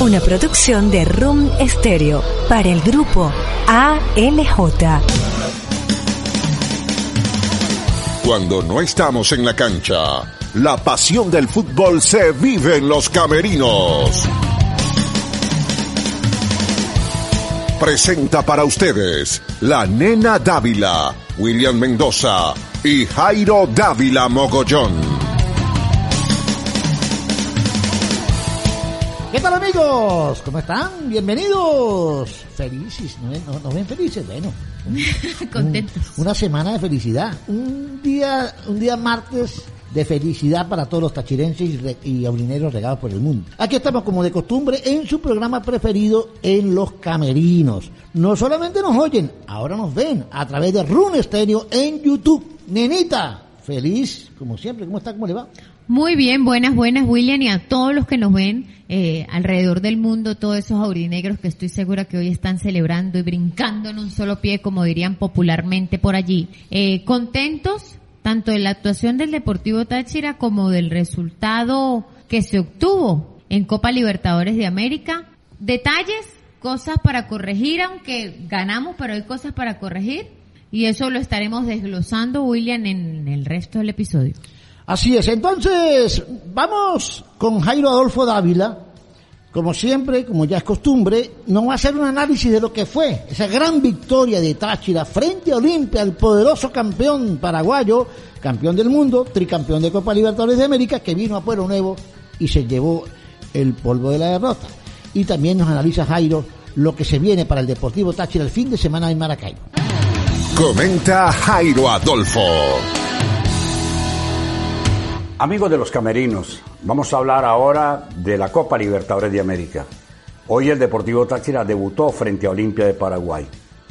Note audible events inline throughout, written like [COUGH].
Una producción de Room Stereo para el grupo ALJ. Cuando no estamos en la cancha, la pasión del fútbol se vive en los camerinos. Presenta para ustedes la nena Dávila, William Mendoza y Jairo Dávila Mogollón. ¿Qué tal amigos? ¿Cómo están? Bienvenidos. Felices, ¿no, no, ven felices? Bueno. [LAUGHS] Contentos. una semana de felicidad. Un día, un día martes de felicidad para todos los tachirenses y, aulineros regados por el mundo. Aquí estamos como de costumbre en su programa preferido en Los Camerinos. No solamente nos oyen, ahora nos ven a través de Rune Stereo en YouTube. Nenita, feliz como siempre. ¿Cómo está? ¿Cómo le va? Muy bien, buenas, buenas, William, y a todos los que nos ven eh, alrededor del mundo, todos esos aurinegros que estoy segura que hoy están celebrando y brincando en un solo pie, como dirían popularmente por allí. Eh, contentos, tanto de la actuación del Deportivo Táchira como del resultado que se obtuvo en Copa Libertadores de América. Detalles, cosas para corregir, aunque ganamos, pero hay cosas para corregir. Y eso lo estaremos desglosando, William, en el resto del episodio. Así es, entonces vamos con Jairo Adolfo Dávila, como siempre, como ya es costumbre, nos va a hacer un análisis de lo que fue esa gran victoria de Táchira frente a Olimpia, el poderoso campeón paraguayo, campeón del mundo, tricampeón de Copa Libertadores de América, que vino a Pueblo Nuevo y se llevó el polvo de la derrota. Y también nos analiza Jairo lo que se viene para el Deportivo Táchira el fin de semana en Maracaibo. Comenta Jairo Adolfo. Amigos de los Camerinos, vamos a hablar ahora de la Copa Libertadores de América. Hoy el Deportivo Táchira debutó frente a Olimpia de Paraguay,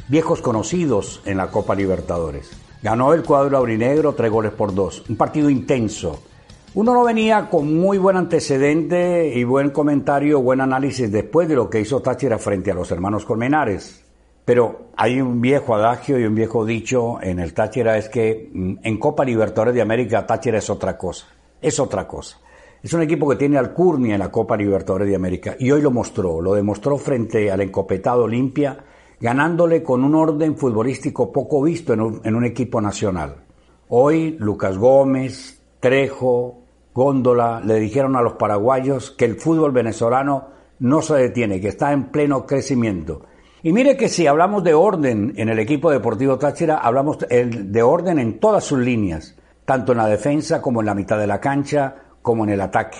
viejos conocidos en la Copa Libertadores. Ganó el cuadro aurinegro tres goles por dos, un partido intenso. Uno no venía con muy buen antecedente y buen comentario, buen análisis después de lo que hizo Táchira frente a los hermanos Colmenares. Pero hay un viejo adagio y un viejo dicho en el Táchira es que mm, en Copa Libertadores de América Táchira es otra cosa es otra cosa. Es un equipo que tiene alcurnia en la Copa Libertadores de América y hoy lo mostró, lo demostró frente al encopetado Olimpia, ganándole con un orden futbolístico poco visto en un, en un equipo nacional. Hoy Lucas Gómez, Trejo, Góndola le dijeron a los paraguayos que el fútbol venezolano no se detiene, que está en pleno crecimiento. Y mire que si hablamos de orden en el equipo deportivo Táchira, hablamos de orden en todas sus líneas tanto en la defensa como en la mitad de la cancha, como en el ataque.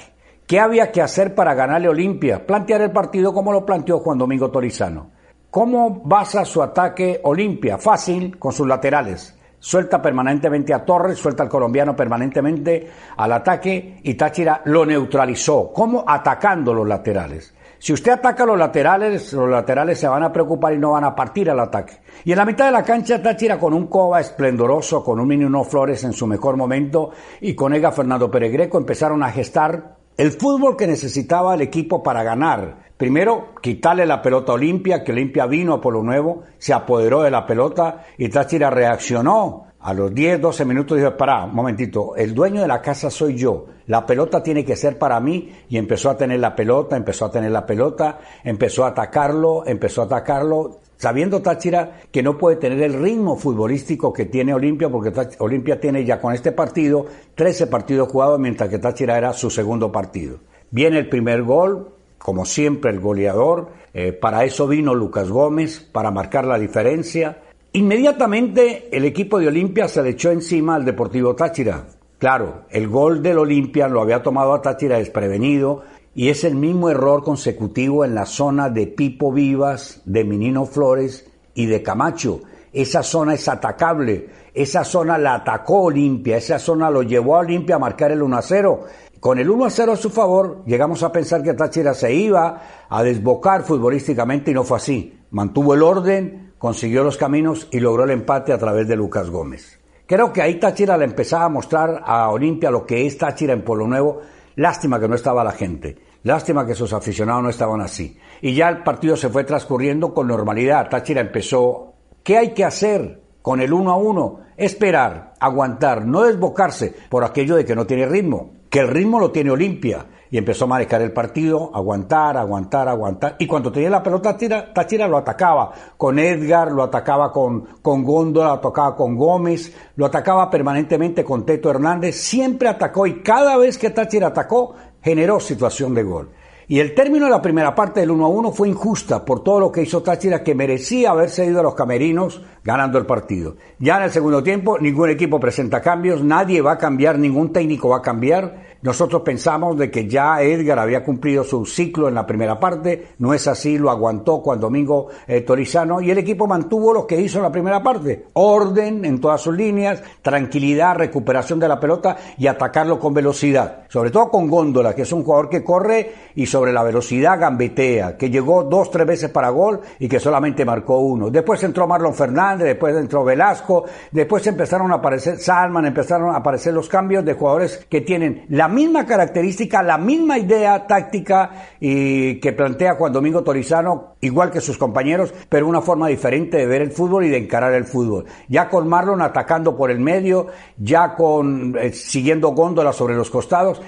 ¿Qué había que hacer para ganarle Olimpia? Plantear el partido como lo planteó Juan Domingo Torizano. ¿Cómo basa su ataque Olimpia? Fácil, con sus laterales. Suelta permanentemente a Torres, suelta al colombiano permanentemente al ataque y Táchira lo neutralizó. ¿Cómo? Atacando los laterales. Si usted ataca los laterales, los laterales se van a preocupar y no van a partir al ataque. Y en la mitad de la cancha Táchira con un Coba esplendoroso, con un Minino Flores en su mejor momento y con Ega Fernando Peregreco empezaron a gestar el fútbol que necesitaba el equipo para ganar. Primero, quitarle la pelota a Olimpia, que Olimpia vino a Polo Nuevo, se apoderó de la pelota y Táchira reaccionó a los 10, 12 minutos dijo, pará, un momentito, el dueño de la casa soy yo, la pelota tiene que ser para mí y empezó a tener la pelota, empezó a tener la pelota, empezó a atacarlo, empezó a atacarlo, sabiendo Táchira que no puede tener el ritmo futbolístico que tiene Olimpia, porque Olimpia tiene ya con este partido 13 partidos jugados, mientras que Táchira era su segundo partido. Viene el primer gol, como siempre el goleador, eh, para eso vino Lucas Gómez, para marcar la diferencia, Inmediatamente el equipo de Olimpia se le echó encima al Deportivo Táchira. Claro, el gol del Olimpia lo había tomado a desprevenido y es el mismo error consecutivo en la zona de Pipo Vivas, de Minino Flores y de Camacho. Esa zona es atacable, esa zona la atacó Olimpia, esa zona lo llevó a Olimpia a marcar el 1 0. con el 1 a 0 a su favor, llegamos a pensar que Táchira se iba a desbocar futbolísticamente y no fue así. Mantuvo el orden, consiguió los caminos y logró el empate a través de Lucas Gómez. Creo que ahí Táchira le empezaba a mostrar a Olimpia lo que es Táchira en Pueblo Nuevo. Lástima que no estaba la gente. Lástima que sus aficionados no estaban así. Y ya el partido se fue transcurriendo con normalidad. Táchira empezó. ¿Qué hay que hacer con el 1 a 1? Esperar, aguantar, no desbocarse por aquello de que no tiene ritmo que el ritmo lo tiene Olimpia. Y empezó a manejar el partido, aguantar, aguantar, aguantar. Y cuando tenía la pelota, Táchira, lo atacaba con Edgar, lo atacaba con, con Góndola, lo atacaba con Gómez, lo atacaba permanentemente con Teto Hernández. Siempre atacó y cada vez que Táchira atacó, generó situación de gol. Y el término de la primera parte del 1 a 1 fue injusta por todo lo que hizo Táchira, que merecía haberse ido a los camerinos ganando el partido. Ya en el segundo tiempo, ningún equipo presenta cambios, nadie va a cambiar, ningún técnico va a cambiar. Nosotros pensamos de que ya Edgar había cumplido su ciclo en la primera parte, no es así, lo aguantó Juan Domingo eh, Torizano y el equipo mantuvo lo que hizo en la primera parte, orden en todas sus líneas, tranquilidad, recuperación de la pelota y atacarlo con velocidad, sobre todo con Góndola, que es un jugador que corre y sobre la velocidad gambetea, que llegó dos, tres veces para gol y que solamente marcó uno. Después entró Marlon Fernández, después entró Velasco, después empezaron a aparecer Salman, empezaron a aparecer los cambios de jugadores que tienen la misma característica, la misma idea táctica y que plantea Juan Domingo Torizano, igual que sus compañeros, pero una forma diferente de ver el fútbol y de encarar el fútbol. Ya con Marlon atacando por el medio, ya con eh, siguiendo góndola sobre los costados,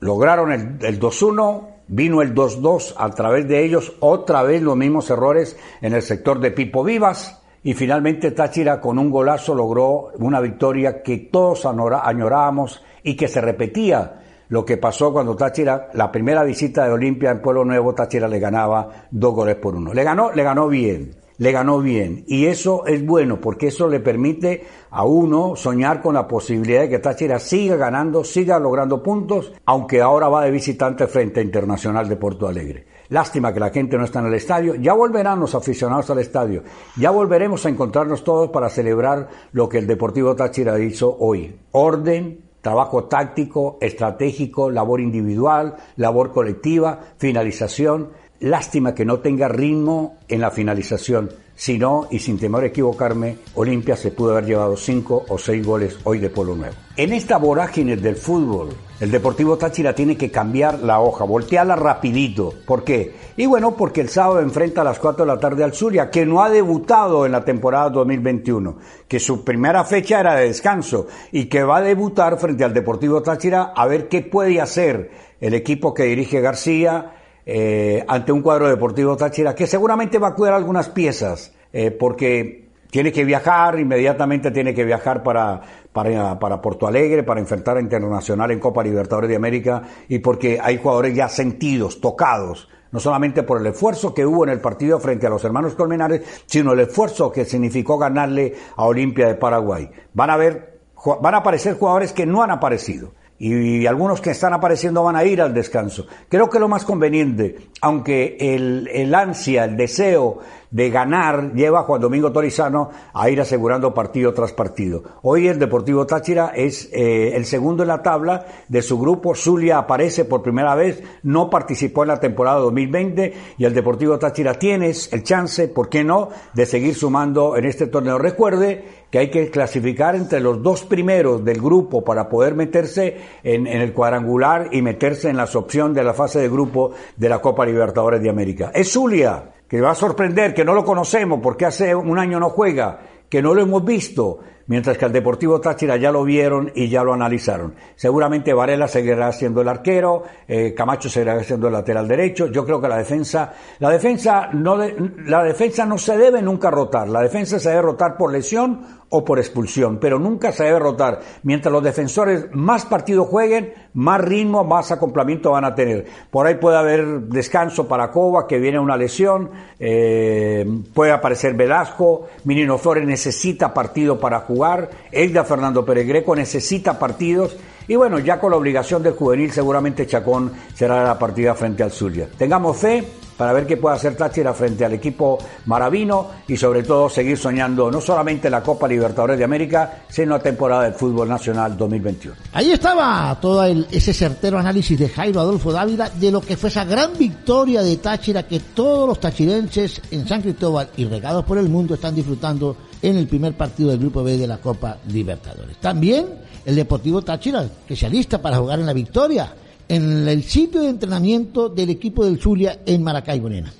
lograron el, el 2-1, vino el 2-2 a través de ellos, otra vez los mismos errores en el sector de Pipo Vivas y finalmente Táchira con un golazo logró una victoria que todos añorábamos y que se repetía lo que pasó cuando Táchira, la primera visita de Olimpia en Pueblo Nuevo, Táchira le ganaba dos goles por uno. Le ganó, le ganó bien, le ganó bien. Y eso es bueno porque eso le permite a uno soñar con la posibilidad de que Táchira siga ganando, siga logrando puntos, aunque ahora va de visitante frente a Internacional de Porto Alegre. Lástima que la gente no está en el estadio. Ya volverán los aficionados al estadio. Ya volveremos a encontrarnos todos para celebrar lo que el Deportivo Táchira hizo hoy. Orden, trabajo táctico, estratégico, labor individual, labor colectiva, finalización. Lástima que no tenga ritmo en la finalización. Si no, y sin temor a equivocarme, Olimpia se pudo haber llevado cinco o seis goles hoy de Polo Nuevo. En esta vorágine del fútbol, el Deportivo Táchira tiene que cambiar la hoja, voltearla rapidito. ¿Por qué? Y bueno, porque el sábado enfrenta a las 4 de la tarde al Zulia, que no ha debutado en la temporada 2021, que su primera fecha era de descanso y que va a debutar frente al Deportivo Táchira a ver qué puede hacer el equipo que dirige García, eh, ante un cuadro deportivo Táchira que seguramente va a cuidar algunas piezas eh, porque tiene que viajar, inmediatamente tiene que viajar para, para, para Porto Alegre, para enfrentar a Internacional en Copa Libertadores de América y porque hay jugadores ya sentidos, tocados, no solamente por el esfuerzo que hubo en el partido frente a los hermanos Colmenares, sino el esfuerzo que significó ganarle a Olimpia de Paraguay. Van a ver, van a aparecer jugadores que no han aparecido y algunos que están apareciendo van a ir al descanso. Creo que lo más conveniente, aunque el, el ansia, el deseo de ganar lleva a Juan Domingo Torizano a ir asegurando partido tras partido. Hoy el Deportivo Táchira es eh, el segundo en la tabla de su grupo. Zulia aparece por primera vez, no participó en la temporada 2020 y el Deportivo Táchira tiene el chance, ¿por qué no?, de seguir sumando en este torneo. Recuerde que hay que clasificar entre los dos primeros del grupo para poder meterse en, en, el cuadrangular y meterse en las opciones de la fase de grupo de la Copa Libertadores de América. Es Zulia que va a sorprender, que no lo conocemos porque hace un año no juega, que no lo hemos visto, mientras que al Deportivo Táchira ya lo vieron y ya lo analizaron. Seguramente Varela seguirá siendo el arquero, eh, Camacho seguirá siendo el lateral derecho. Yo creo que la defensa, la defensa no, la defensa no se debe nunca rotar. La defensa se debe rotar por lesión o por expulsión, pero nunca se debe rotar. Mientras los defensores más partidos jueguen, más ritmo, más acoplamiento van a tener. Por ahí puede haber descanso para Cova, que viene una lesión, eh, puede aparecer Velasco, Minino Flores necesita partido para jugar, Elda Fernando Peregreco necesita partidos, y bueno, ya con la obligación del juvenil seguramente Chacón será la partida frente al Zulia. Tengamos fe, para ver qué puede hacer Táchira frente al equipo maravino y sobre todo seguir soñando no solamente la Copa Libertadores de América, sino la temporada del fútbol nacional 2021. Ahí estaba todo el, ese certero análisis de Jairo Adolfo Dávila de lo que fue esa gran victoria de Táchira que todos los tachirenses en San Cristóbal y regados por el mundo están disfrutando en el primer partido del Grupo B de la Copa Libertadores. También el Deportivo Táchira, que se alista para jugar en la victoria en el sitio de entrenamiento del equipo del Zulia en Maracaibo, nena.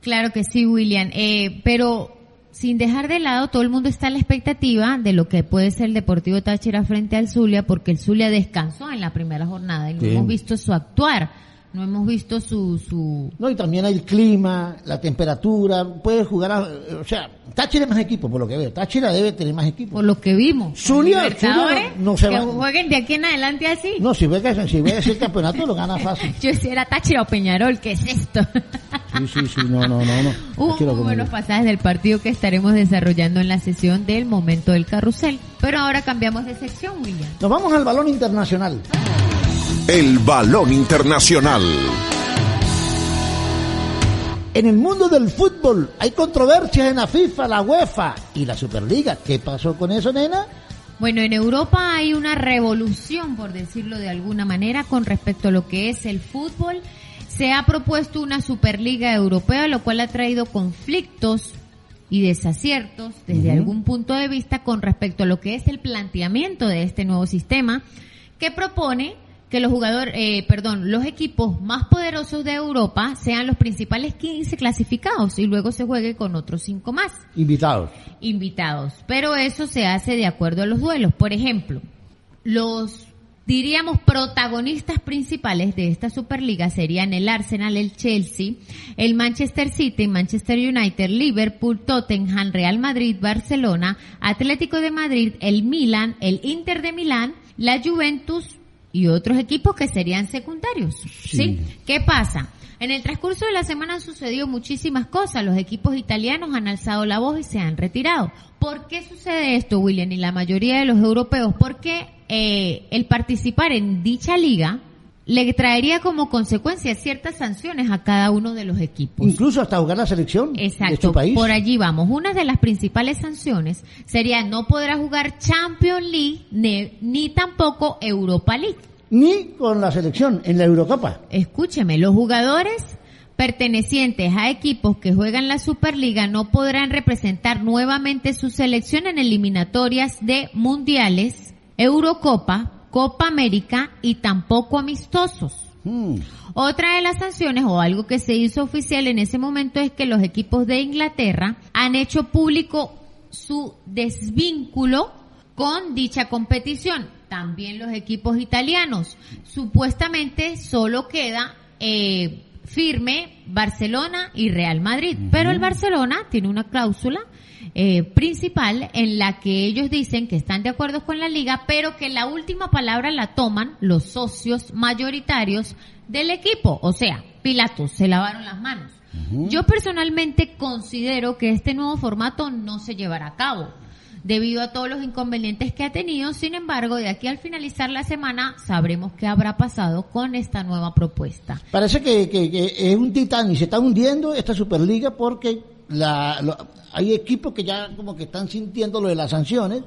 Claro que sí, William. Eh, pero sin dejar de lado, todo el mundo está a la expectativa de lo que puede ser el Deportivo Táchira frente al Zulia, porque el Zulia descansó en la primera jornada y no Sí. hemos visto su actuar, no hemos visto su, su, No, y también hay el clima, la temperatura, puede jugar, a- o sea, Táchira es más equipo, por lo que veo. Táchira debe tener más equipo. por lo que vimos. Zulia- Zulia no- no se que va- jueguen de aquí en adelante así. No, si ve que si ve ese campeonato lo gana fácil. [LAUGHS] Yo si era Táchira o Peñarol, ¿qué es esto? Sí, sí, sí, no, no, no, no. [LAUGHS] Muy como buenos pasajes del partido que estaremos desarrollando en la sesión del momento del carrusel. Pero ahora cambiamos de sección, William. Nos vamos al balón internacional. El balón internacional. En el mundo del fútbol hay controversias en la FIFA, la UEFA y la Superliga. ¿Qué pasó con eso, nena? Bueno, en Europa hay una revolución, por decirlo de alguna manera, con respecto a lo que es el fútbol. Se ha propuesto una Superliga Europea, lo cual ha traído conflictos y desaciertos desde algún punto de vista con respecto a lo que es el planteamiento de este nuevo sistema que propone que los jugadores, eh, perdón, los equipos más poderosos de Europa sean los principales 15 clasificados y luego se juegue con otros cinco más Invitados. invitados. Pero eso se hace de acuerdo a los duelos. Por ejemplo, los, diríamos, protagonistas principales de esta Superliga serían el Arsenal, el Chelsea, el Manchester City, Manchester United, Liverpool, Tottenham, Real Madrid, Barcelona, Atlético de Madrid, el Milan, el Inter de Milán, la Juventus y otros equipos que serían secundarios. ¿Sí? ¿Qué pasa? En el transcurso de la semana han sucedido muchísimas cosas. Los equipos italianos han alzado la voz y se han retirado. ¿Por qué sucede esto, William, y la mayoría de los europeos? Porque eh, el participar en dicha liga le traería como consecuencia ciertas sanciones a cada uno de los equipos. Incluso hasta jugar la selección de su país. por allí vamos. Una de las principales sanciones sería no podrá jugar Champions League ni, ni tampoco Europa League. Ni con la selección en la Eurocopa. Escúcheme, los jugadores pertenecientes a equipos que juegan la Superliga no podrán representar nuevamente su selección en eliminatorias de mundiales, Eurocopa, Copa América y tampoco amistosos. Mm. Otra de las sanciones o algo que se hizo oficial en ese momento es que los equipos de Inglaterra han hecho público su desvínculo con dicha competición. También los equipos italianos. Supuestamente solo queda eh, firme Barcelona y Real Madrid, pero el Barcelona tiene una cláusula eh, principal en la que ellos dicen que están de acuerdo con la liga, pero que la última palabra la toman los socios mayoritarios del equipo. O sea, Pilatos se lavaron las manos. Yo personalmente considero que este nuevo formato no se llevará a cabo debido a todos los inconvenientes que ha tenido. Sin embargo, de aquí al finalizar la semana sabremos qué habrá pasado con esta nueva propuesta. Parece que, que- que es un titán y se está hundiendo esta Superliga porque la, lo- hay equipos que ya como que están sintiendo lo de las sanciones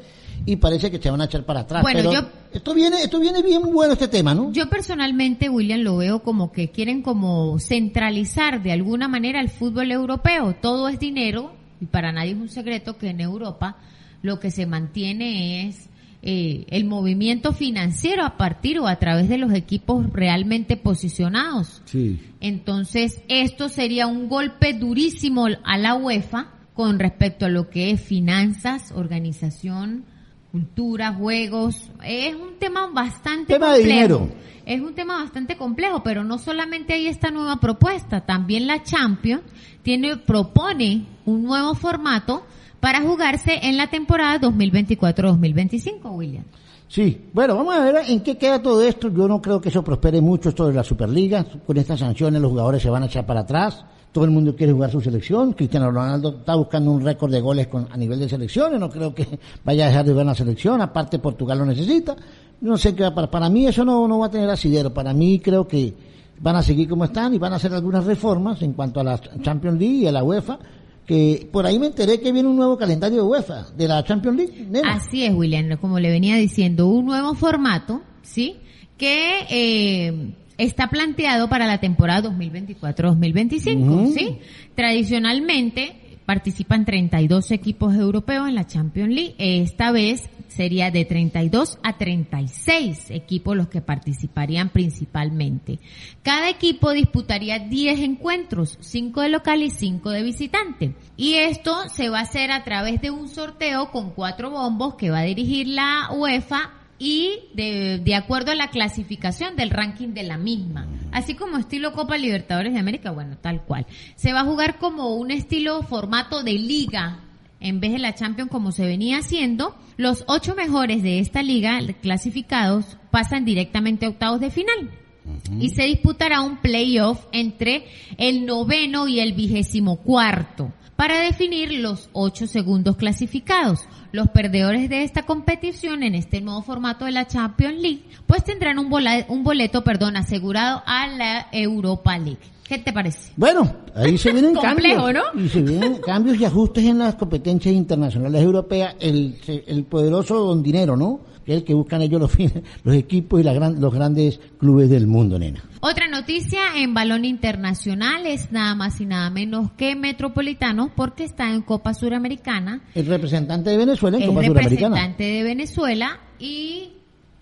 y parece que se van a echar para atrás. Bueno, Pero yo- esto viene, esto viene bien bueno este tema, ¿no? Yo personalmente, William, lo veo como que quieren como centralizar de alguna manera el fútbol europeo. Todo es dinero y para nadie es un secreto que en Europa lo que se mantiene es eh, el movimiento financiero a partir o a través de los equipos realmente posicionados. Sí. Entonces, esto sería un golpe durísimo a la UEFA con respecto a lo que es finanzas, organización, cultura, juegos. Es un tema bastante Tema de complejo. dinero. Es un tema bastante complejo, pero no solamente hay esta nueva propuesta, también la Champions tiene propone un nuevo formato para jugarse en la temporada 2024-2025, William. Sí, bueno, vamos a ver en qué queda todo esto. Yo no creo que eso prospere mucho, esto de la Superliga. Con estas sanciones los jugadores se van a echar para atrás. Todo el mundo quiere jugar su selección. Cristiano Ronaldo está buscando un récord de goles con, a nivel de selecciones. No creo que [LAUGHS] vaya a dejar de jugar la selección. Aparte, Portugal lo necesita. No sé qué va para, para mí eso no, no va a tener asidero. Para mí creo que van a seguir como están y van a hacer algunas reformas en cuanto a la Champions League y a la UEFA, que por ahí me enteré que viene un nuevo calendario de UEFA, de la Champions League. nena. Así es, William, como le venía diciendo, un nuevo formato, ¿sí? Que eh, está planteado para la temporada 2024-2025, ¿sí? Tradicionalmente participan 32 equipos europeos en la Champions League. Esta vez sería de 32 a 36 equipos los que participarían principalmente. Cada equipo disputaría 10 encuentros, 5 de local y 5 de visitante. Y esto se va a hacer a través de un sorteo con cuatro bombos que va a dirigir la UEFA y de, de acuerdo a la clasificación del ranking de la misma. Así como estilo Copa Libertadores de América, bueno, tal cual. Se va a jugar como un estilo formato de liga en vez de la Champions como se venía haciendo. Los ocho mejores de esta liga clasificados pasan directamente a octavos de final. Y se disputará un playoff entre el noveno y el vigésimo cuarto para definir los ocho segundos clasificados. Los perdedores de esta competición en este nuevo formato de la Champions League, pues tendrán un, bola- un boleto, perdón, asegurado a la Europa League. ¿Qué te parece? Bueno, ahí se vienen [LAUGHS] Complejo, cambios. ¿no? Y se vienen [LAUGHS] cambios y ajustes en las competencias internacionales europeas. El, el poderoso don dinero, ¿no? Que es el que buscan ellos los, los equipos y la gran- los grandes clubes del mundo, nena. Otra noticia en balón internacional es nada más y nada menos que Metropolitanos porque está en Copa Suramericana. El representante de Venezuela en Copa Suramericana. representante de Venezuela y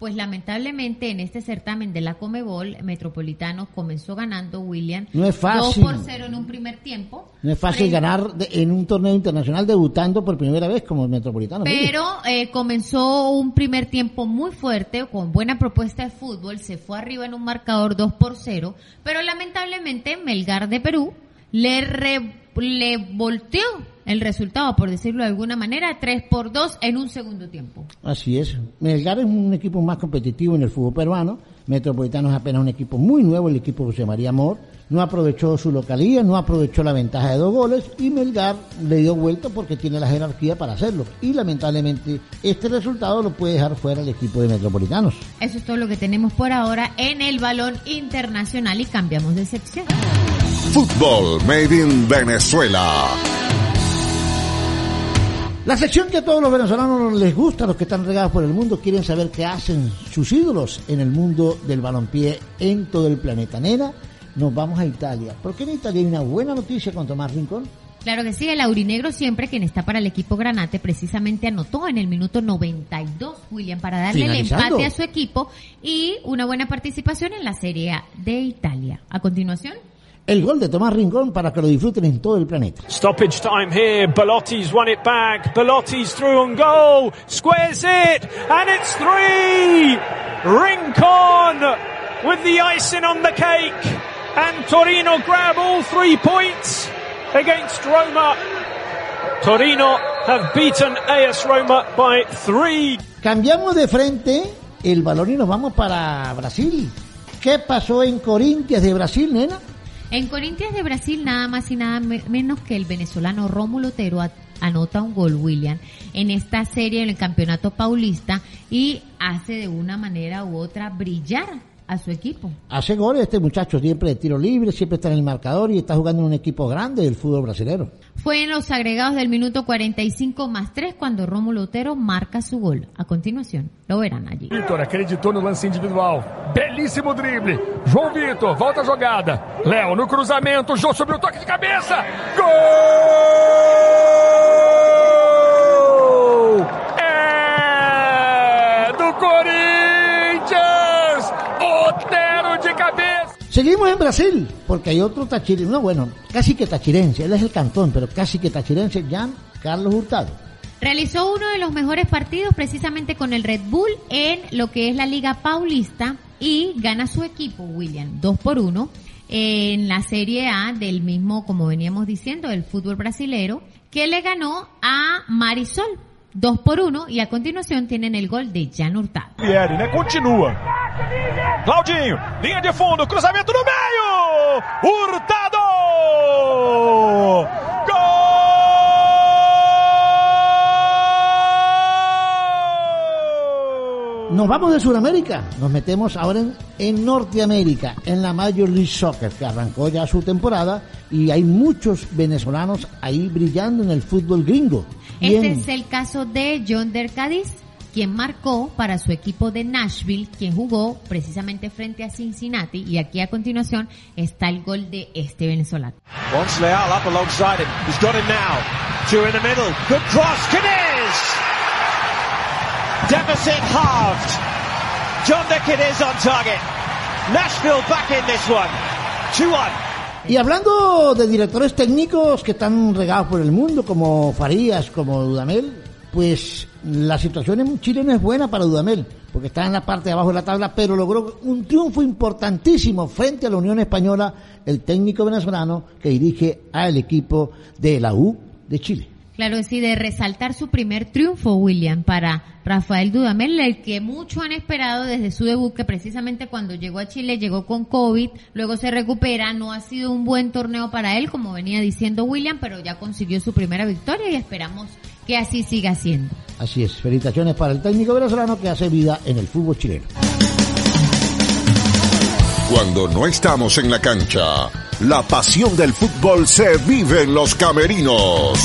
pues lamentablemente en este certamen de la Comebol, Metropolitanos comenzó ganando William No es fácil. 2 por 0 en un primer tiempo. No es fácil Frente- ganar de- en un torneo internacional debutando por primera vez como metropolitano. Pero eh, comenzó un primer tiempo muy fuerte, con buena propuesta de fútbol, se fue arriba en un marcador 2 por 0, pero lamentablemente Melgar de Perú le, re- le volteó el resultado, por decirlo de alguna manera, 3 por 2 en un segundo tiempo. Así es. Melgar es un equipo más competitivo en el fútbol peruano. Metropolitano es apenas un equipo muy nuevo, el equipo José María Amor. No aprovechó su localía, no aprovechó la ventaja de dos goles y Melgar le dio vuelta porque tiene la jerarquía para hacerlo. Y lamentablemente este resultado lo puede dejar fuera el equipo de Metropolitanos. Eso es todo lo que tenemos por ahora en el balón internacional y cambiamos de sección. Fútbol Made in Venezuela. La sección que a todos los venezolanos les gusta, los que están regados por el mundo, quieren saber qué hacen sus ídolos en el mundo del balompié en todo el planeta. Nena, nos vamos a Italia. ¿Por qué en Italia hay una buena noticia con Tomás Rincón? Claro que sí, el aurinegro siempre, quien está para el equipo Granate, precisamente anotó en el minuto 92, William, para darle el empate a su equipo y una buena participación en la Serie A de Italia. A continuación, El gol de Tomás Rincón para que lo disfruten en todo el planeta. Stoppage time here. Belotti's won it back. Belotti's through on goal. Squares it. And it's three. Rincon with the icing on the cake. And Torino grab all three points against Roma. Torino have beaten AS Roma by three. Cambiamos de frente el balón y nos vamos para Brasil. ¿Qué pasó en Corintias de Brasil, nena? En Corintias de Brasil, nada más y nada me- menos que el venezolano Rómulo Otero anota un gol, William, en esta serie en el Campeonato Paulista y hace de una manera u otra brillar a su equipo. Hace goles este muchacho siempre de tiro libre, siempre está en el marcador y está jugando en un equipo grande del fútbol brasileño. Fue en los agregados del minuto 45 más 3 cuando Rómulo Otero marca su gol. A continuación, lo verán allí. Vitor acreditou no lance individual. Belíssimo drible. João Vitor, volta a jogada. Léo no cruzamento. Jô sobre o toque de cabeça. Gol! É do Corinthians! Otero de cabeça. Seguimos en Brasil, porque hay otro tachirense, no bueno, casi que tachirense, él es el cantón, pero casi que tachirense, Jan Carlos Hurtado. Realizó uno de los mejores partidos precisamente con el Red Bull en lo que es la Liga Paulista y gana su equipo, William, 2 por 1 en la Serie A del mismo, como veníamos diciendo, del fútbol brasilero, que le ganó a Marisol 2 por 1 y a continuación tienen el gol de Jan Hurtado. Né? Continua. Claudinho, linha de fundo, cruzamento no meio! Hurtado! Nos vamos de Sudamérica, nos metemos ahora en, en, Norteamérica, en la Major League Soccer, que arrancó ya su temporada y hay muchos venezolanos ahí brillando en el fútbol gringo. Este es el caso de John Der Cádiz, quien marcó para su equipo de Nashville, quien jugó precisamente frente a Cincinnati. Y aquí a continuación está el gol de este venezolano. Leal up alongside him. He's got it now. Two in the middle. Good cross. John Caniz on target. Nashville back in this one. 2-1. Y hablando de directores técnicos que están regados por el mundo, como Farías, como Dudamel, pues la situación en Chile no es buena para Dudamel, porque está en la parte de abajo de la tabla, pero logró un triunfo importantísimo frente a la Unión Española, el técnico venezolano que dirige al equipo de la U de Chile. Claro, sí, de resaltar su primer triunfo, William, para Rafael Dudamel, el que mucho han esperado desde su debut, que precisamente cuando llegó a Chile llegó con COVID, luego se recupera, no ha sido un buen torneo para él, como venía diciendo William, pero ya consiguió su primera victoria y esperamos que así siga siendo. Así es, felicitaciones para el técnico venezolano que hace vida en el fútbol chileno. Cuando no estamos en la cancha, la pasión del fútbol se vive en los camerinos.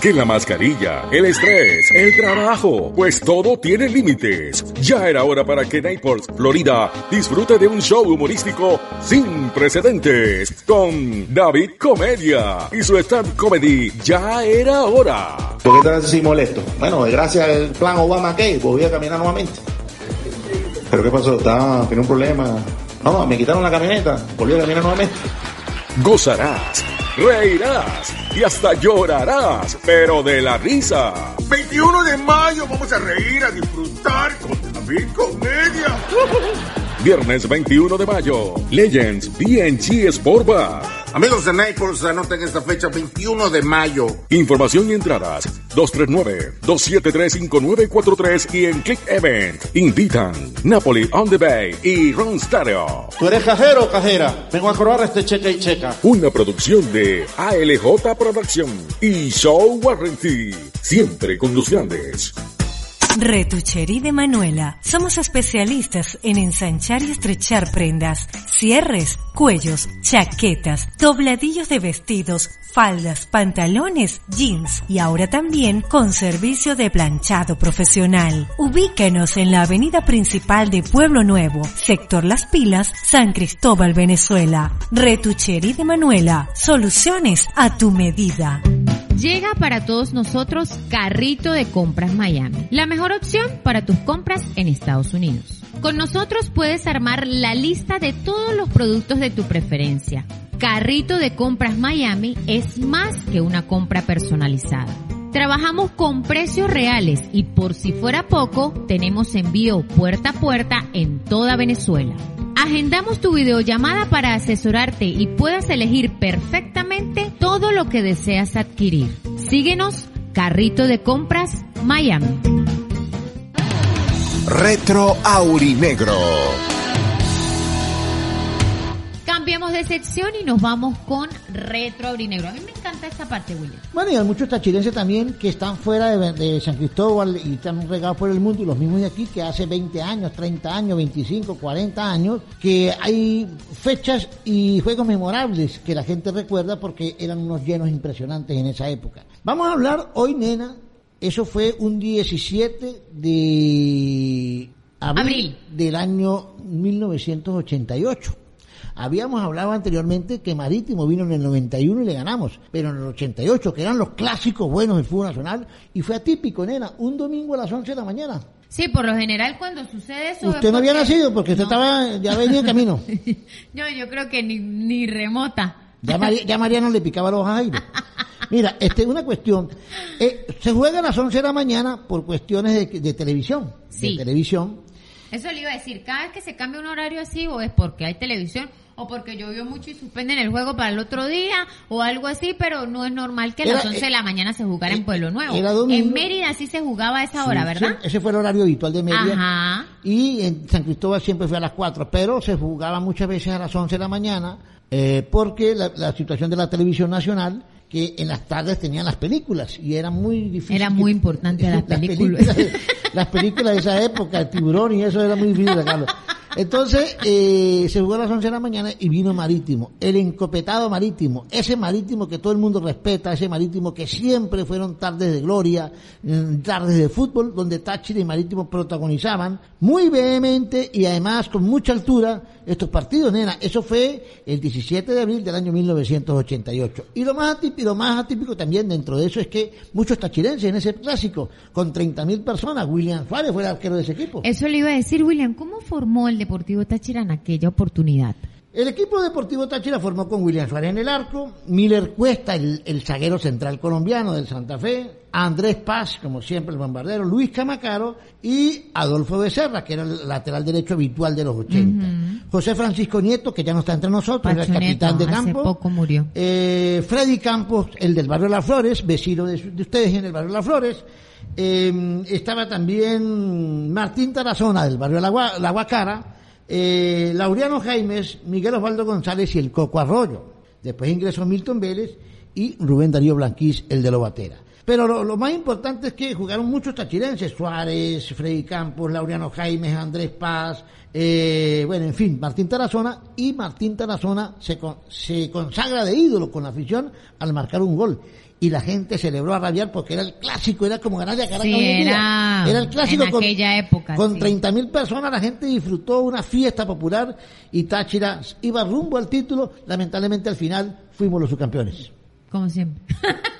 Que la mascarilla, el estrés, el trabajo, pues todo tiene límites. Ya era hora para que Naples, Florida, disfrute de un show humorístico sin precedentes con David Comedia y su stand comedy. Ya era hora. ¿Por qué estás así molesto? Bueno, gracias al plan Obama que voy a caminar nuevamente. ¿Pero qué pasó? ¿Estaba, ¿Tiene un problema? No, me quitaron la camioneta, volví a caminar nuevamente. Gozarás, reirás y hasta llorarás, pero de la risa. 21 de mayo vamos a reír, a disfrutar con David Comedia. Viernes 21 de mayo, Legends BNG Sport Bar. Amigos de Naples, anoten esta fecha 21 de mayo. Información y entradas 239-273-5943 y en Click Event. Invitan Napoli on the Bay y Ron Stereo. ¿Tú eres cajero o cajera? Vengo a cobrar este cheque y checa. Una producción de ALJ Producción y Show Warranty. Siempre con los grandes. Retuchería de Manuela. Somos especialistas en ensanchar y estrechar prendas, cierres, cuellos, chaquetas, dobladillos de vestidos, faldas, pantalones, jeans y ahora también con servicio de planchado profesional. Ubíquenos en la avenida principal de Pueblo Nuevo, sector Las Pilas, San Cristóbal, Venezuela. Retuchería de Manuela. Soluciones a tu medida. Llega para todos nosotros Carrito de Compras Miami, la mejor opción para tus compras en Estados Unidos. Con nosotros puedes armar la lista de todos los productos de tu preferencia. Carrito de Compras Miami es más que una compra personalizada. Trabajamos con precios reales y por si fuera poco, tenemos envío puerta a puerta en toda Venezuela. Agendamos tu videollamada para asesorarte y puedas elegir perfectamente todo lo que deseas adquirir. Síguenos, Carrito de Compras, Miami. Retro Aurinegro. Cambiamos de sección y nos vamos con Retro Aurinegro. A mí me encanta esta parte, William. Bueno, y hay muchos tachirenses también que están fuera de, de San Cristóbal y están regados por el mundo, y los mismos de aquí que hace 20 años, 30 años, 25, 40 años, que hay fechas y juegos memorables que la gente recuerda porque eran unos llenos impresionantes en esa época. Vamos a hablar hoy, nena, eso fue un 17 de abril, Abril. del año 1988. Habíamos hablado anteriormente que Marítimo vino en el 91 y le ganamos, pero en el 88, que eran los clásicos buenos del fútbol nacional, y fue atípico, nena, un domingo a las 11 de la mañana. Sí, por lo general cuando sucede eso... Usted no había nacido porque usted No. estaba, ya venía en camino. [LAUGHS] Yo, yo creo que ni, ni remota. Ya, Mari- ya Mariano le picaba los ojos a Jairo. Mira, este, una cuestión. Eh, se juega a las 11 de la mañana por cuestiones de, de televisión. Sí. De televisión. Eso le iba a decir, cada vez que se cambia un horario así, o es porque hay televisión, o porque llovió mucho y suspenden el juego para el otro día, o algo así, pero no es normal que a las Era, 11 de eh, la mañana se jugara en Pueblo Nuevo. En Mérida sí se jugaba a esa hora, Sí, ¿verdad? sí, ese fue el horario habitual de media. Ajá. Y en San Cristóbal siempre fue a las 4, pero se jugaba muchas veces a las 11 de la mañana, eh, porque la, la situación de la televisión nacional que en las tardes tenían las películas y era muy difícil. Era muy importante [LAUGHS] las películas. las películas de esa época, el tiburón y eso era muy difícil sacarlo. Entonces, eh, se jugó a las 11 de la mañana y vino Marítimo, el encopetado Marítimo, ese Marítimo que todo el mundo respeta, ese Marítimo que siempre fueron tardes de gloria, mm, tardes de fútbol, donde Táchira y Marítimo protagonizaban muy vehemente y además con mucha altura estos partidos, nena. Eso fue el 17 de abril del año 1988. Y lo más atípico, lo más atípico también dentro de eso es que muchos tachirenses en ese clásico, con 30.000 personas, William Suárez fue el arquero de ese equipo. Eso le iba a decir, William, ¿cómo formó el Deportivo Táchira en aquella oportunidad? El equipo deportivo Táchira formó con William Suárez en el arco, Miller Cuesta, el, el zaguero central colombiano del Santa Fe, Andrés Paz, como siempre el bombardero, Luis Camacaro y Adolfo Becerra, que era el lateral derecho habitual de los 80. José Francisco Nieto, que ya no está entre nosotros, era el capitán de hace campo. poco murió. Eh, Freddy Campos, el del barrio Las Flores, vecino de, de ustedes en el barrio Las Flores. Eh, estaba también Martín Tarazona del barrio La, Gua- La Guacara. Eh, Laureano Jaimes, Miguel Osvaldo González y el Coco Arroyo. Después ingresó Milton Vélez y Rubén Darío Blanquís, el de Lobatera. Pero lo, más importante es que jugaron muchos tachirenses, Suárez, Freddy Campos, Laureano Jaimes, Andrés Paz, eh, bueno, en fin, Martín Tarazona, y Martín Tarazona se, con- se consagra de ídolo con la afición al marcar un gol. Y la gente celebró a rabiar porque era el clásico, era como ganarle a Caracas Sí, hoy en día. era Era el clásico en con, aquella época, con sí. 30.000 personas, la gente disfrutó una fiesta popular y Táchira iba rumbo al título, lamentablemente al final fuimos los subcampeones. Como siempre.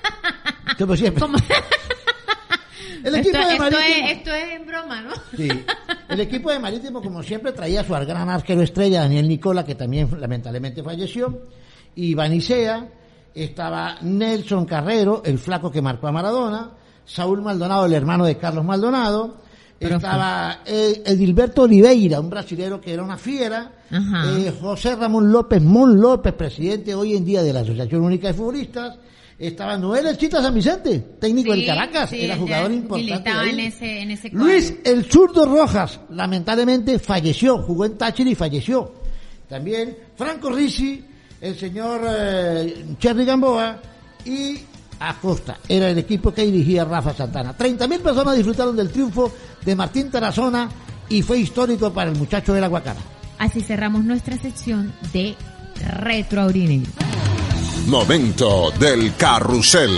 [LAUGHS] Como siempre. Como- [LAUGHS] El esto, equipo de esto Marítimo- es, esto es en broma, ¿no? Sí. El equipo de Marítimo, como siempre, traía a su gran arquero estrella, Daniel Nicola, que también lamentablemente falleció, y Vanicea, estaba Nelson Carrero, el flaco que marcó a Maradona, Saúl Maldonado, el hermano de Carlos Maldonado, estaba eh, Edilberto Oliveira, un brasilero que era una fiera, eh, José Ramón López Mon López, presidente hoy en día de la Asociación Única de Futbolistas, estaba Noel El Chita San Vicente, técnico del Sí, Caracas, sí, era jugador importante. militaba ahí. en ese, en ese cuadro. Luis el zurdo Rojas, lamentablemente falleció, jugó en Táchira y falleció. También Franco Ricci, el señor eh, Cherry Gamboa y Acosta, era el equipo que dirigía Rafa Santana. 30.000 personas disfrutaron del triunfo de Martín Tarazona y fue histórico para el muchacho de la Guacara. Así cerramos nuestra sección de Retro Aurinegro. Momento del carrusel.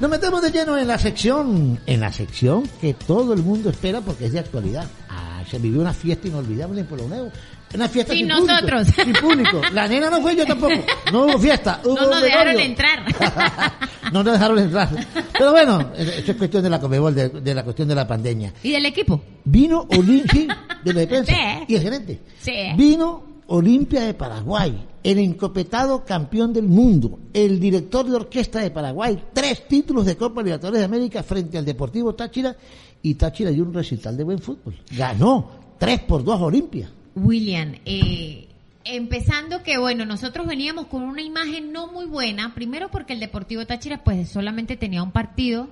Nos metemos de lleno en la sección, en la sección que todo el mundo espera porque es de actualidad. Ah, se vivió una fiesta inolvidable en Pueblo Nuevo. Una fiesta Sin sin, nosotros. público. La nena no fue yo tampoco. No hubo fiesta. Hubo No nos dejaron entrar. [LAUGHS] no nos dejaron entrar. Pero bueno, eso es cuestión de la Comebol, de, de la cuestión de la pandemia. ¿Y del equipo? Vino Olimpia de la defensa [LAUGHS] Sí. y el gerente. Sí. Vino Olimpia de Paraguay, el encopetado campeón del mundo, el director de orquesta de Paraguay, tres títulos de Copa Libertadores de América frente al Deportivo Táchira y Táchira dio un recital de buen fútbol. Ganó 3 por 2 a Olimpia. William, eh, empezando que bueno, nosotros veníamos con una imagen no muy buena, primero porque el Deportivo Táchira pues solamente tenía un partido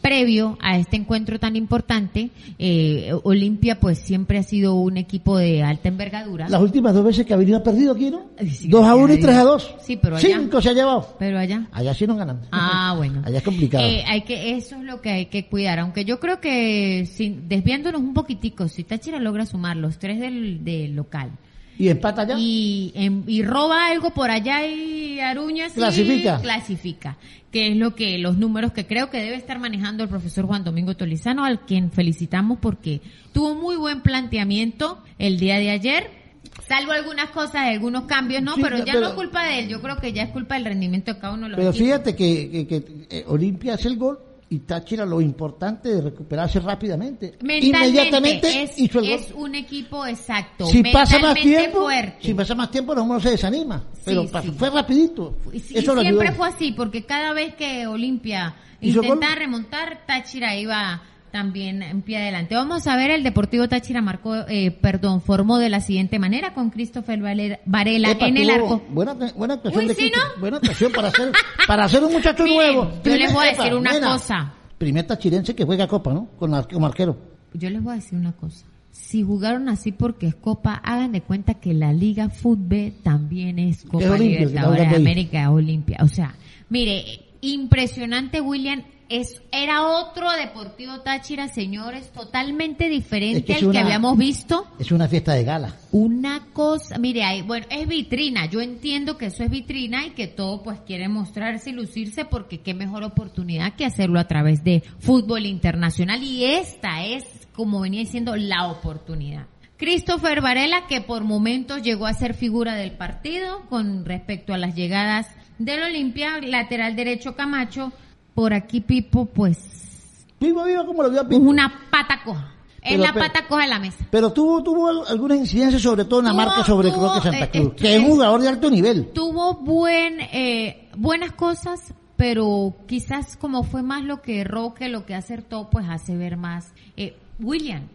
previo a este encuentro tan importante. Eh, Olimpia pues siempre ha sido un equipo de alta envergadura. Las últimas dos veces que ha venido ha perdido aquí, ¿no? Sí, 2 a 1 y 3 a a 2. Dios. Sí, pero allá- Cinco se ha llevado. Pero allá. Allá sí nos ganan. Ah, [LAUGHS] bueno. Allá es complicado. Eh, hay que, eso es lo que hay que cuidar. Aunque yo creo que, sin, desviándonos un poquitico, si Táchira logra sumar los tres del, del local y empata allá. y, em- y roba algo por allá y aruña, sí, Clasifica. clasifica. Que es lo que, los números que creo que debe estar manejando el profesor Juan Domingo Tolizano, al quien felicitamos porque tuvo muy buen planteamiento el día de ayer. Salvo algunas cosas, algunos cambios, no, Sí, pero ya pero- no es culpa de él. Yo creo que ya es culpa del rendimiento de cada uno de los Pero equipos. fíjate que, que, que, eh, Olimpia hace el gol y Táchira lo importante de recuperarse rápidamente. Inmediatamente es, hizo el gol. es un equipo exacto. si pasa más tiempo, fuerte. si pasa más tiempo, no se desanima. Pero Sí, pasó- sí. fue rapidito. Y, Eso siempre ayudó. fue así, porque cada vez que Olimpia ¿Hizo intentaba remontar, Táchira iba también en pie adelante. Vamos a ver, el Deportivo Táchira marcó, eh, perdón, formó de la siguiente manera con Christopher Varela Epa, en el arco. Buena, buena actuación Uy, de ¿sí, no? Buena actuación para hacer, [LAUGHS] para hacer un muchacho Miren, nuevo. yo les voy a epa, decir una nena, cosa. Primer tachirense que juega Copa, ¿no? Con como arquero. Yo les voy a decir una cosa. si jugaron así porque es Copa, hagan de cuenta que la Liga Fútbol también es Copa Libertadores de. América Olimpia. O sea, mire, impresionante William. Es, era otro Deportivo Táchira, señores, totalmente diferente Es que es al una- que habíamos visto. Es una fiesta de gala. Una cosa, mire, hay, bueno, es vitrina. Yo entiendo que eso es vitrina y que todo pues quiere mostrarse y lucirse porque qué mejor oportunidad que hacerlo a través de fútbol internacional y esta es, como venía diciendo, la oportunidad. Christopher Varela, que por momentos llegó a ser figura del partido con respecto a las llegadas del Olimpia, lateral derecho Camacho, por aquí Pipo, pues, Vivo, vivo, como lo vio a Pipo. una pata coja. Es la pero- pata coja de la mesa. Pero tuvo, tuvo al- algunas incidencias, sobre todo en la Tuvo- marca sobre tuvo, Croque Santa eh, Cruz, eh, que es un jugador de alto nivel. tuvo buen eh, buenas cosas pero quizás como fue más lo que erró que lo que acertó pues hace ver más eh, William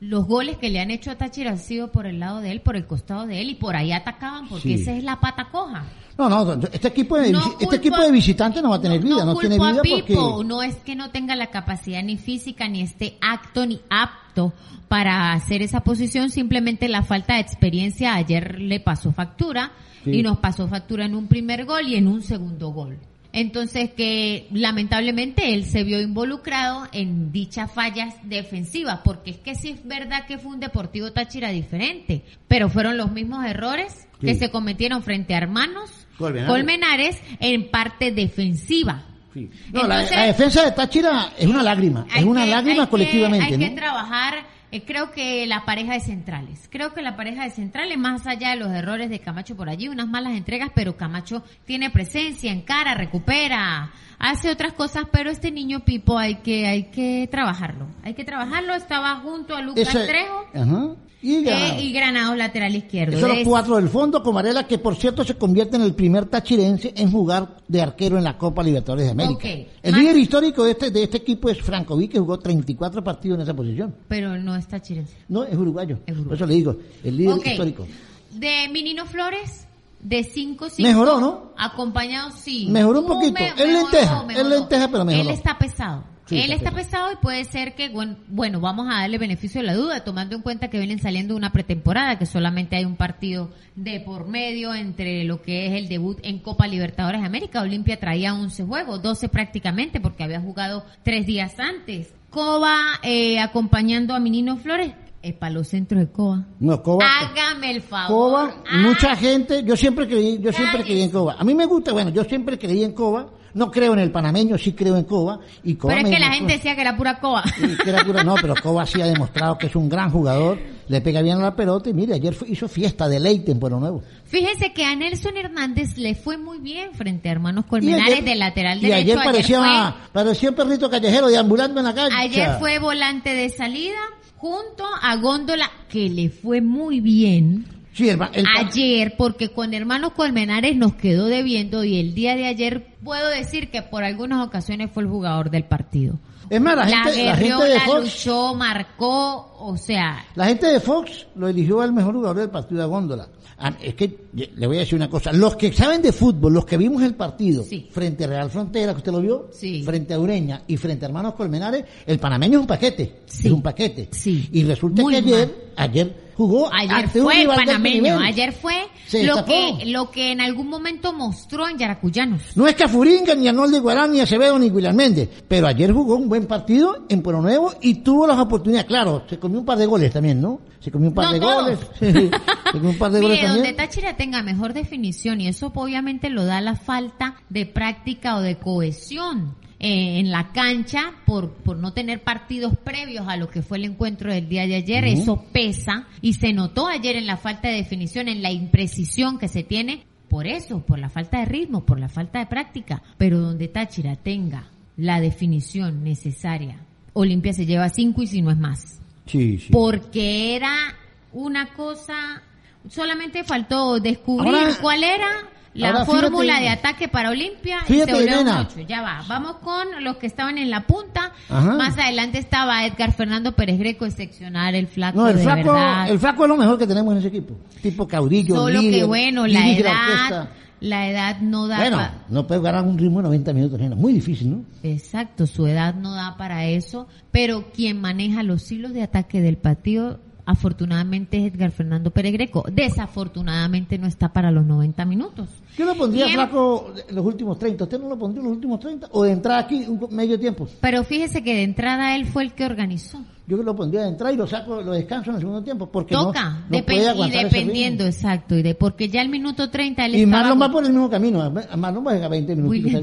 los goles que le han hecho a Táchira han sido por el lado de él, por el costado de él y por ahí atacaban porque Sí. esa es la pata coja. No, no, este equipo de, No este culpo equipo de visitantes no va a tener vida, no, tiene vida porque... no es que no tenga la capacidad ni física ni esté acto ni apto para hacer esa posición, simplemente la falta de experiencia ayer le pasó factura Sí. y nos pasó factura en un primer gol y en un segundo gol. Entonces que lamentablemente él se vio involucrado en dichas fallas defensivas, porque es que sí es verdad que fue un Deportivo Táchira diferente, pero fueron los mismos errores que se cometieron frente a Hermanos Colmenares. Colmenares en parte defensiva. Sí. No, la, Entonces- la defensa de Táchira es una lágrima, es una que- lágrima que- colectivamente, Hay ¿no? que trabajar, eh, creo que la pareja de centrales. Creo que la pareja de centrales, más allá de los errores de Camacho por allí, unas malas entregas, pero Camacho tiene presencia, encara, recupera, hace otras cosas, pero este niño Pipo hay que, hay que trabajarlo. Hay que trabajarlo, estaba junto a Lucas Ese- Trejo. Ajá. Y eh, Granados. y Granados lateral izquierdo. Esos los Es- cuatro del fondo, con Varela, que por cierto se convierte en el primer tachirense en jugar de arquero en la Copa Libertadores de América. El Más- líder histórico de este, de este equipo es Francoví, que jugó 34 partidos en esa posición. Pero no está chirense. No, es uruguayo. Es uruguayo. Por eso le digo, el líder histórico. De Minino Flores, de 5 Mejoró, ¿no? Acompañado, sí. Mejoró un poquito. me- Es lenteja, mejoró. es lenteja, pero mejoró. Él está pesado. Sí, Él está está pesado y puede ser que, bueno, bueno, vamos a darle beneficio de la duda, tomando en cuenta que vienen saliendo una pretemporada, que solamente hay un partido de por medio entre lo que es el debut en Copa Libertadores de América. Olimpia traía 11 juegos, 12 prácticamente, porque había jugado tres días antes. Coba eh, acompañando a Minino Flores, eh, para los centros de Coba. No, Coba. Hágame el favor. Coba, Ah, mucha gente, yo siempre creí, yo siempre creí en Coba. A mí me gusta, bueno, yo siempre creí en Coba, no creo en el panameño, sí creo en Coba. Y Coba Pero es que la gente decía que era pura Coba. Sí, que era pura- no, pero Coba sí ha demostrado que es un gran jugador, le pega bien a la pelota y mire, ayer fue- hizo fiesta, deleite en Pueblo Nuevo. Fíjese que a Nelson Hernández le fue muy bien frente a Hermanos Y Colmenares ayer- de lateral y derecho. ayer parecía, parecía un perrito callejero deambulando en la cancha. ayer fue volante de salida junto a Góndola, que le fue muy bien. Sí, el, el- ayer, porque con Hermanos Colmenares nos quedó debiendo y el día de ayer puedo decir que por algunas ocasiones fue el jugador del partido. es más, la gente, la guerreó, gente de la Fox, luchó, marcó, o sea, la gente de Fox lo eligió al mejor jugador del partido de Góndola. Ah, Es que le voy a decir una cosa, los que saben de fútbol, los que vimos el partido Sí. frente a Real Frontera, que usted lo vio, Sí. frente a Ureña y frente a Hermanos Colmenares, el panameño es un paquete, Sí. es un paquete. Sí. Y resulta Muy que ayer, mal. ayer jugó Ayer fue el de panameño, ayer fue Se lo que, lo que en algún momento mostró en Yaracuyanos. No es Cafuringa, ni Arnoldo Iguarán, ni Acevedo, ni William Méndez. Pero ayer jugó un buen partido en Pueblo Nuevo y tuvo las oportunidades. Claro, se comió un par de goles también, ¿no? Se comió un par No de todos. goles. [LAUGHS] se comió un par de [LAUGHS] goles donde también. Táchira tenga mejor definición y eso obviamente lo da la falta de práctica o de cohesión eh, en la cancha por, por no tener partidos previos a lo que fue el encuentro del día de ayer. Eso pesa y se notó ayer en la falta de definición, en la imprecisión que se tiene. Por eso, por la falta de ritmo, por la falta de práctica. Pero donde Táchira tenga la definición necesaria, Olimpia se lleva cinco y si no es más Sí, sí. porque era una cosa, solamente faltó descubrir Ahora- cuál era la fórmula fíjate- de ataque para Olimpia y Fíjate, se volvió un. Ya va, vamos con los que estaban en la punta. Ajá. Más adelante estaba Edgar Fernando Pérez Greco, excepcional, el flaco No, el de flaco, verdad. el flaco es lo mejor que tenemos en ese equipo. Tipo caudillo, Solo líder, que bueno, la edad, la edad no da Bueno, pa- no puede ganar un ritmo de 90 minutos, nena. Muy difícil, ¿no? Exacto, su edad no da para eso, pero quien maneja los hilos de ataque del partido afortunadamente es Edgar Fernando Peregreco. Desafortunadamente no está para los 90 minutos. Yo lo pondría Bien. flaco en los últimos 30. ¿Usted no lo pondría en los últimos 30? ¿O de entrada aquí un medio tiempo? Pero fíjese que de entrada él fue el que organizó. Yo que lo pondría de entrada y lo saco, lo descanso en el segundo tiempo. Porque no- Toca, no, depen- puede y dependiendo, exacto, y de porque ya el minuto 30 él. Y estaba Marlon va por el mismo camino. Marlon va a 20 minutos.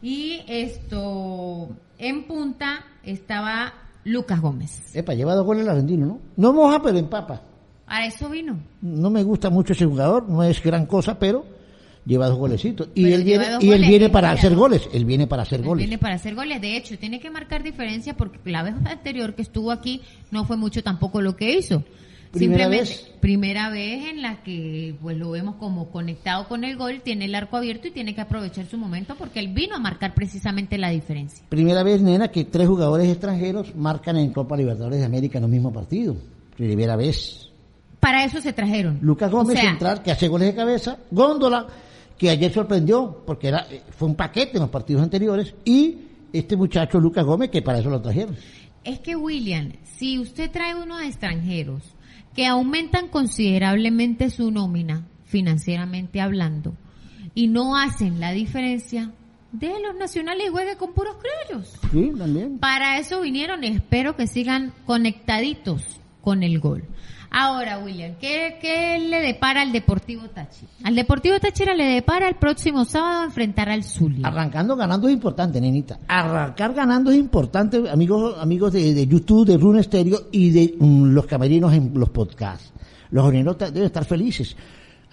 Y esto, en punta estaba Lucas Gómez. Epa, lleva dos goles el argentino, ¿no? No moja, pero empapa. A eso vino. No me gusta mucho ese jugador, no es gran cosa, pero lleva dos golecitos. Y Pero él viene, y él viene para hacer goles. Él viene para hacer Él goles. Viene para hacer goles. De hecho, tiene que marcar diferencia porque la vez [LAUGHS] anterior que estuvo aquí no fue mucho tampoco lo que hizo. Primera Simplemente, vez. primera vez en la que pues lo vemos como conectado con el gol, tiene el arco abierto y tiene que aprovechar su momento porque él vino a marcar precisamente la diferencia. Primera vez, nena, que tres jugadores extranjeros marcan en Copa Libertadores de América en el mismo partido. Primera vez. Para eso se trajeron. Lucas Gómez O sea, central que hace goles de cabeza, Góndola que ayer sorprendió porque era eh, fue un paquete en los partidos anteriores y este muchacho Lucas Gómez que para eso lo trajeron. Es que William, si usted trae unos extranjeros que aumentan considerablemente su nómina, financieramente hablando, y no hacen la diferencia, de los nacionales y juegue con puros criollos. Sí, también. Para eso vinieron y espero que sigan conectaditos con el gol. Ahora, William, ¿qué, qué le depara al Deportivo Táchira? Al Deportivo Táchira le depara el próximo sábado enfrentar al Zulia. Arrancando ganando es importante, nenita. Arrancar ganando es importante, amigos, amigos de, de YouTube, de Rune Stereo y de mm, los camerinos en los podcasts. Los orineros ta- deben estar felices.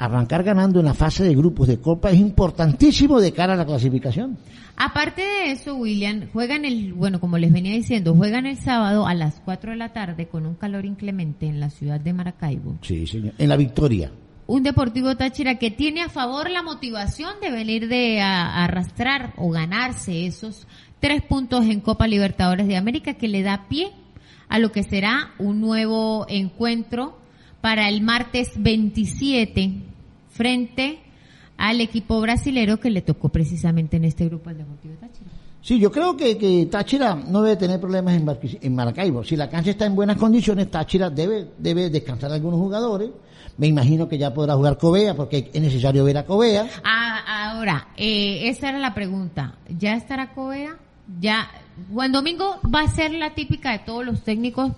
Arrancar ganando en la fase de grupos de Copa es importantísimo de cara a la clasificación. Aparte de eso, William, juegan el, bueno, como les venía diciendo, juegan el sábado a las 4 de la tarde con un calor inclemente en la ciudad de Maracaibo. Sí, señor. En la victoria. Un Deportivo Táchira que tiene a favor la motivación de venir de a- a arrastrar o ganarse esos tres puntos en Copa Libertadores de América que le da pie a lo que será un nuevo encuentro para el martes 27 frente al equipo brasilero que le tocó precisamente en este grupo al Deportivo Táchira. Sí, yo creo que, que Táchira no debe tener problemas en, Maracaibo. Si la cancha está en buenas condiciones, Táchira debe, debe descansar a algunos jugadores. Me imagino que ya podrá jugar Cobea, porque es necesario ver a Cobea. Ah, ahora, eh, esa era la pregunta. ¿Ya estará Covea? Ya, Juan Domingo va a ser la típica de todos los técnicos,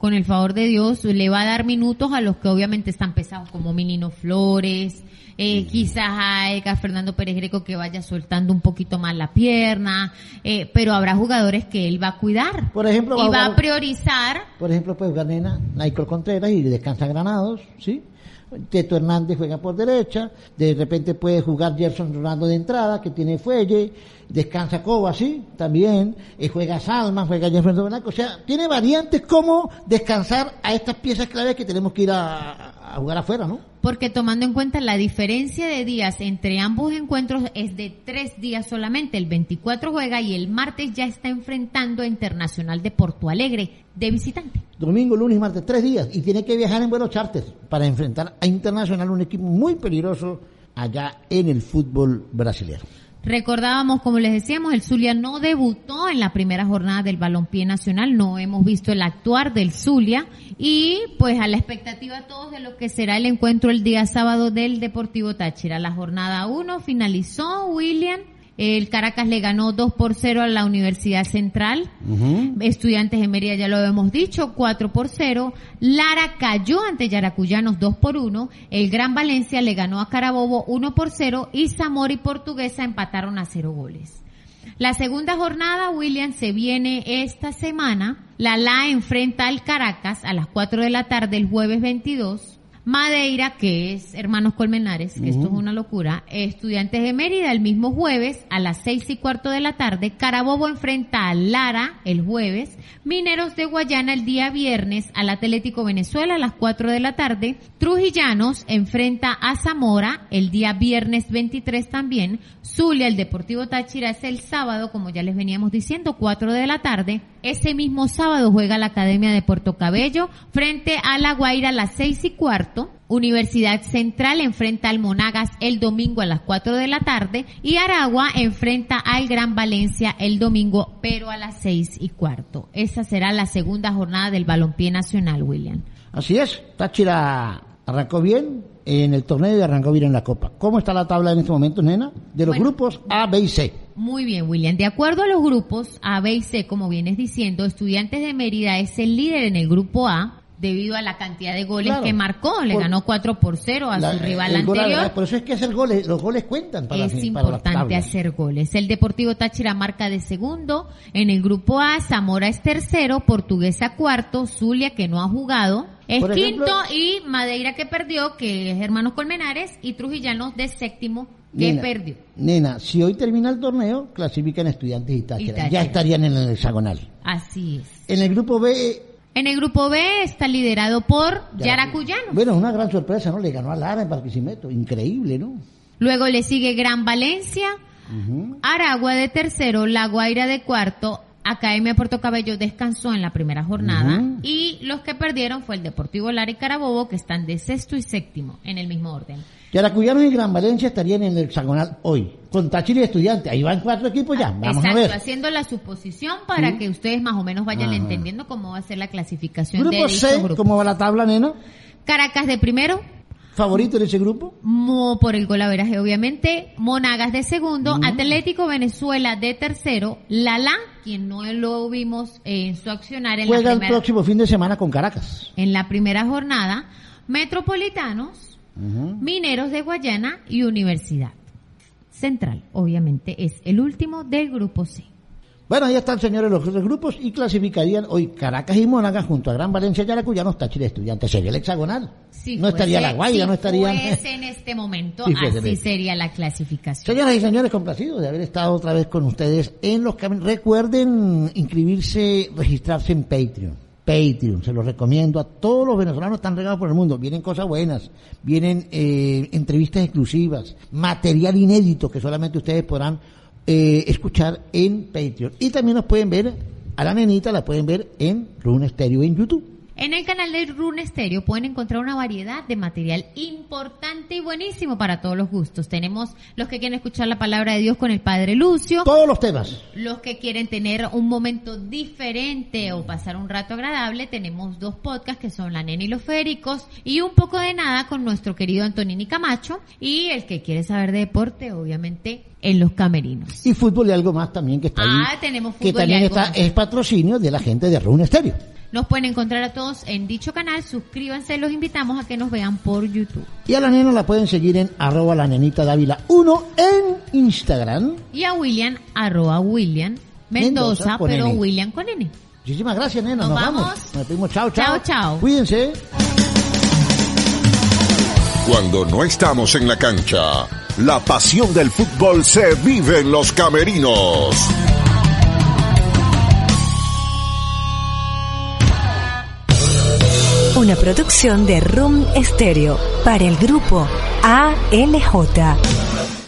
con el favor de Dios, le va a dar minutos a los que obviamente están pesados, como Minino Flores, eh, quizás a Edgar Fernando Pérez Greco que vaya soltando un poquito más la pierna, eh, pero habrá jugadores que él va a cuidar. Por ejemplo, y va a va a jugar- priorizar Por ejemplo, puede jugar Nena, Michael Contreras y descansa Granados, ¿sí? Teto Hernández juega por derecha, de repente puede jugar Jefferson Rolando de entrada, que tiene fuelle, descansa Coba, sí, también, eh, juega Salma, juega Jefferson Blanco, o sea, tiene variantes como descansar a estas piezas claves que tenemos que ir a, a jugar afuera, ¿no? Porque tomando en cuenta la diferencia de días entre ambos encuentros es de tres días solamente. El 24 juega y el martes ya está enfrentando a Internacional de Porto Alegre de visitante. Domingo, lunes y martes, tres días, y tiene que viajar en vuelos charters para enfrentar a Internacional, un equipo muy peligroso allá en el fútbol brasileño. Recordábamos, como les decíamos, el Zulia no debutó en la primera jornada del balompié nacional, no hemos visto el actuar del Zulia y pues a la expectativa todos de lo que será el encuentro el día sábado del Deportivo Táchira. La jornada 1 finalizó, William, el Caracas le ganó 2 por 0 a la Universidad Central, Estudiantes de Mérida ya lo habíamos dicho, 4 por 0. Lara cayó ante Yaracuyanos 2 por 1. El Gran Valencia le ganó a Carabobo 1 por 0 y Zamora y Portuguesa empataron a 0 goles. La segunda jornada, William, se viene esta semana. La La enfrenta al Caracas a las 4 de la tarde el jueves 22. Madeira, que es Hermanos Colmenares, que esto es una locura. Estudiantes de Mérida el mismo jueves a las seis y cuarto de la tarde. Carabobo enfrenta a Lara el jueves. Mineros de Guayana el día viernes al Atlético Venezuela a las 4 de la tarde. Trujillanos enfrenta a Zamora el día viernes 23 también. Zulia, el Deportivo Táchira es el sábado, como ya les veníamos diciendo, 4 de la tarde. Ese mismo sábado juega la Academia de Puerto Cabello frente a La Guaira a las seis y cuarto. Universidad Central enfrenta al Monagas el domingo a las 4 de la tarde y Aragua enfrenta al Gran Valencia el domingo, pero a las 6 y cuarto. Esa será la segunda jornada del balompié nacional, William. Así es, Táchira arrancó bien en el torneo y arrancó bien en la Copa. ¿Cómo está la tabla en este momento, nena? De los Bueno. grupos A, B y C. Muy bien, William. De acuerdo a los grupos A, B y C, como vienes diciendo, Estudiantes de Mérida es el líder en el grupo A debido a la cantidad de goles Claro. que marcó. Le Por- ganó 4 por 0 a La- su rival a la- anterior. Por eso es que hacer goles, los goles cuentan para, es para importante tablas. hacer goles. El Deportivo Táchira marca de segundo. En el grupo A, Zamora es tercero, Portuguesa cuarto, Zulia que no ha jugado es Por ejemplo- quinto y Madeira que perdió, que es Hermanos Colmenares y Trujillanos de séptimo que Nena, perdió. Nena, si hoy termina el torneo, clasifican estudiantes y Táchira. Ya estarían en el hexagonal. Así es. En el grupo B, En el grupo B está liderado por Yaracuyano. bueno, una gran sorpresa, ¿no? Le ganó a Lara en Barquisimeto. Increíble, ¿no? Luego le sigue Gran Valencia, Aragua de tercero, La Guaira de cuarto, Academia Puerto Cabello descansó en la primera jornada y los que perdieron fue el Deportivo Lara y Carabobo que están de sexto y séptimo en el mismo orden. Yaracuyanos y Gran Valencia estarían en el hexagonal hoy. Con Táchira y Estudiantes. Ahí van cuatro equipos ya. Vamos Exacto, a ver. haciendo la suposición para Sí. que ustedes más o menos vayan Ajá. entendiendo cómo va a ser la clasificación de Grupo dichos C. ¿cómo va la tabla, nena? Caracas de primero, ¿Favorito en ese grupo? Mo por el golaveraje obviamente, Monagas de segundo, Mm. Atlético Venezuela de tercero, Lala, quien no lo vimos en su accionar en la, Juega el primera, próximo fin de semana con Caracas. en la primera jornada, Metropolitanos, Mineros de Guayana y Universidad Central, obviamente es el último del grupo C. Bueno, ahí están, señores, los otros grupos y clasificarían hoy Caracas y Mónagas junto a Gran Valencia, Yaracuyanos, Táchira y Estudiantes. Sería el hexagonal. Si no estaría la Guaira, si no estaría... [LAUGHS] en este momento, así sería la clasificación. Señoras y señores, complacidos de haber estado otra vez con ustedes en los caminos. Recuerden inscribirse, registrarse en Patreon. Patreon, se los recomiendo a todos los venezolanos están regados por el mundo. Vienen cosas buenas, vienen eh, entrevistas exclusivas, material inédito que solamente ustedes podrán eh, escuchar en Patreon. Y también nos pueden ver, a la nenita la pueden ver en Rune Stereo en YouTube. En el canal de Rune Stereo pueden encontrar una variedad de material importante y buenísimo para todos los gustos. Tenemos los que quieren escuchar la palabra de Dios con el Padre Lucio, Todos los temas. los que quieren tener un momento diferente o pasar un rato agradable. Tenemos dos podcasts que son La Nena y los Féricos y un poco de nada con nuestro querido Antonini Camacho y el que quiere saber de deporte, obviamente, en los camerinos. Y fútbol y algo más también que está ahí. Ah, tenemos que fútbol y también algo está, más. es patrocinio de la gente de Rune Stereo. Nos pueden encontrar a todos en dicho canal. Suscríbanse, los invitamos a que nos vean por YouTube. Y a la nena la pueden seguir en arroba la nenita Dávila 1 en Instagram. Y a William, arroba William Mendoza, pero N. William con N. Muchísimas gracias, nena. Nos, Nos vamos. vamos. Nos despedimos. Chao, chao. Chao, chao. Cuídense. Cuando no estamos en la cancha, la pasión del fútbol se vive en los camerinos. Una producción de Room Stereo para el grupo ALJ.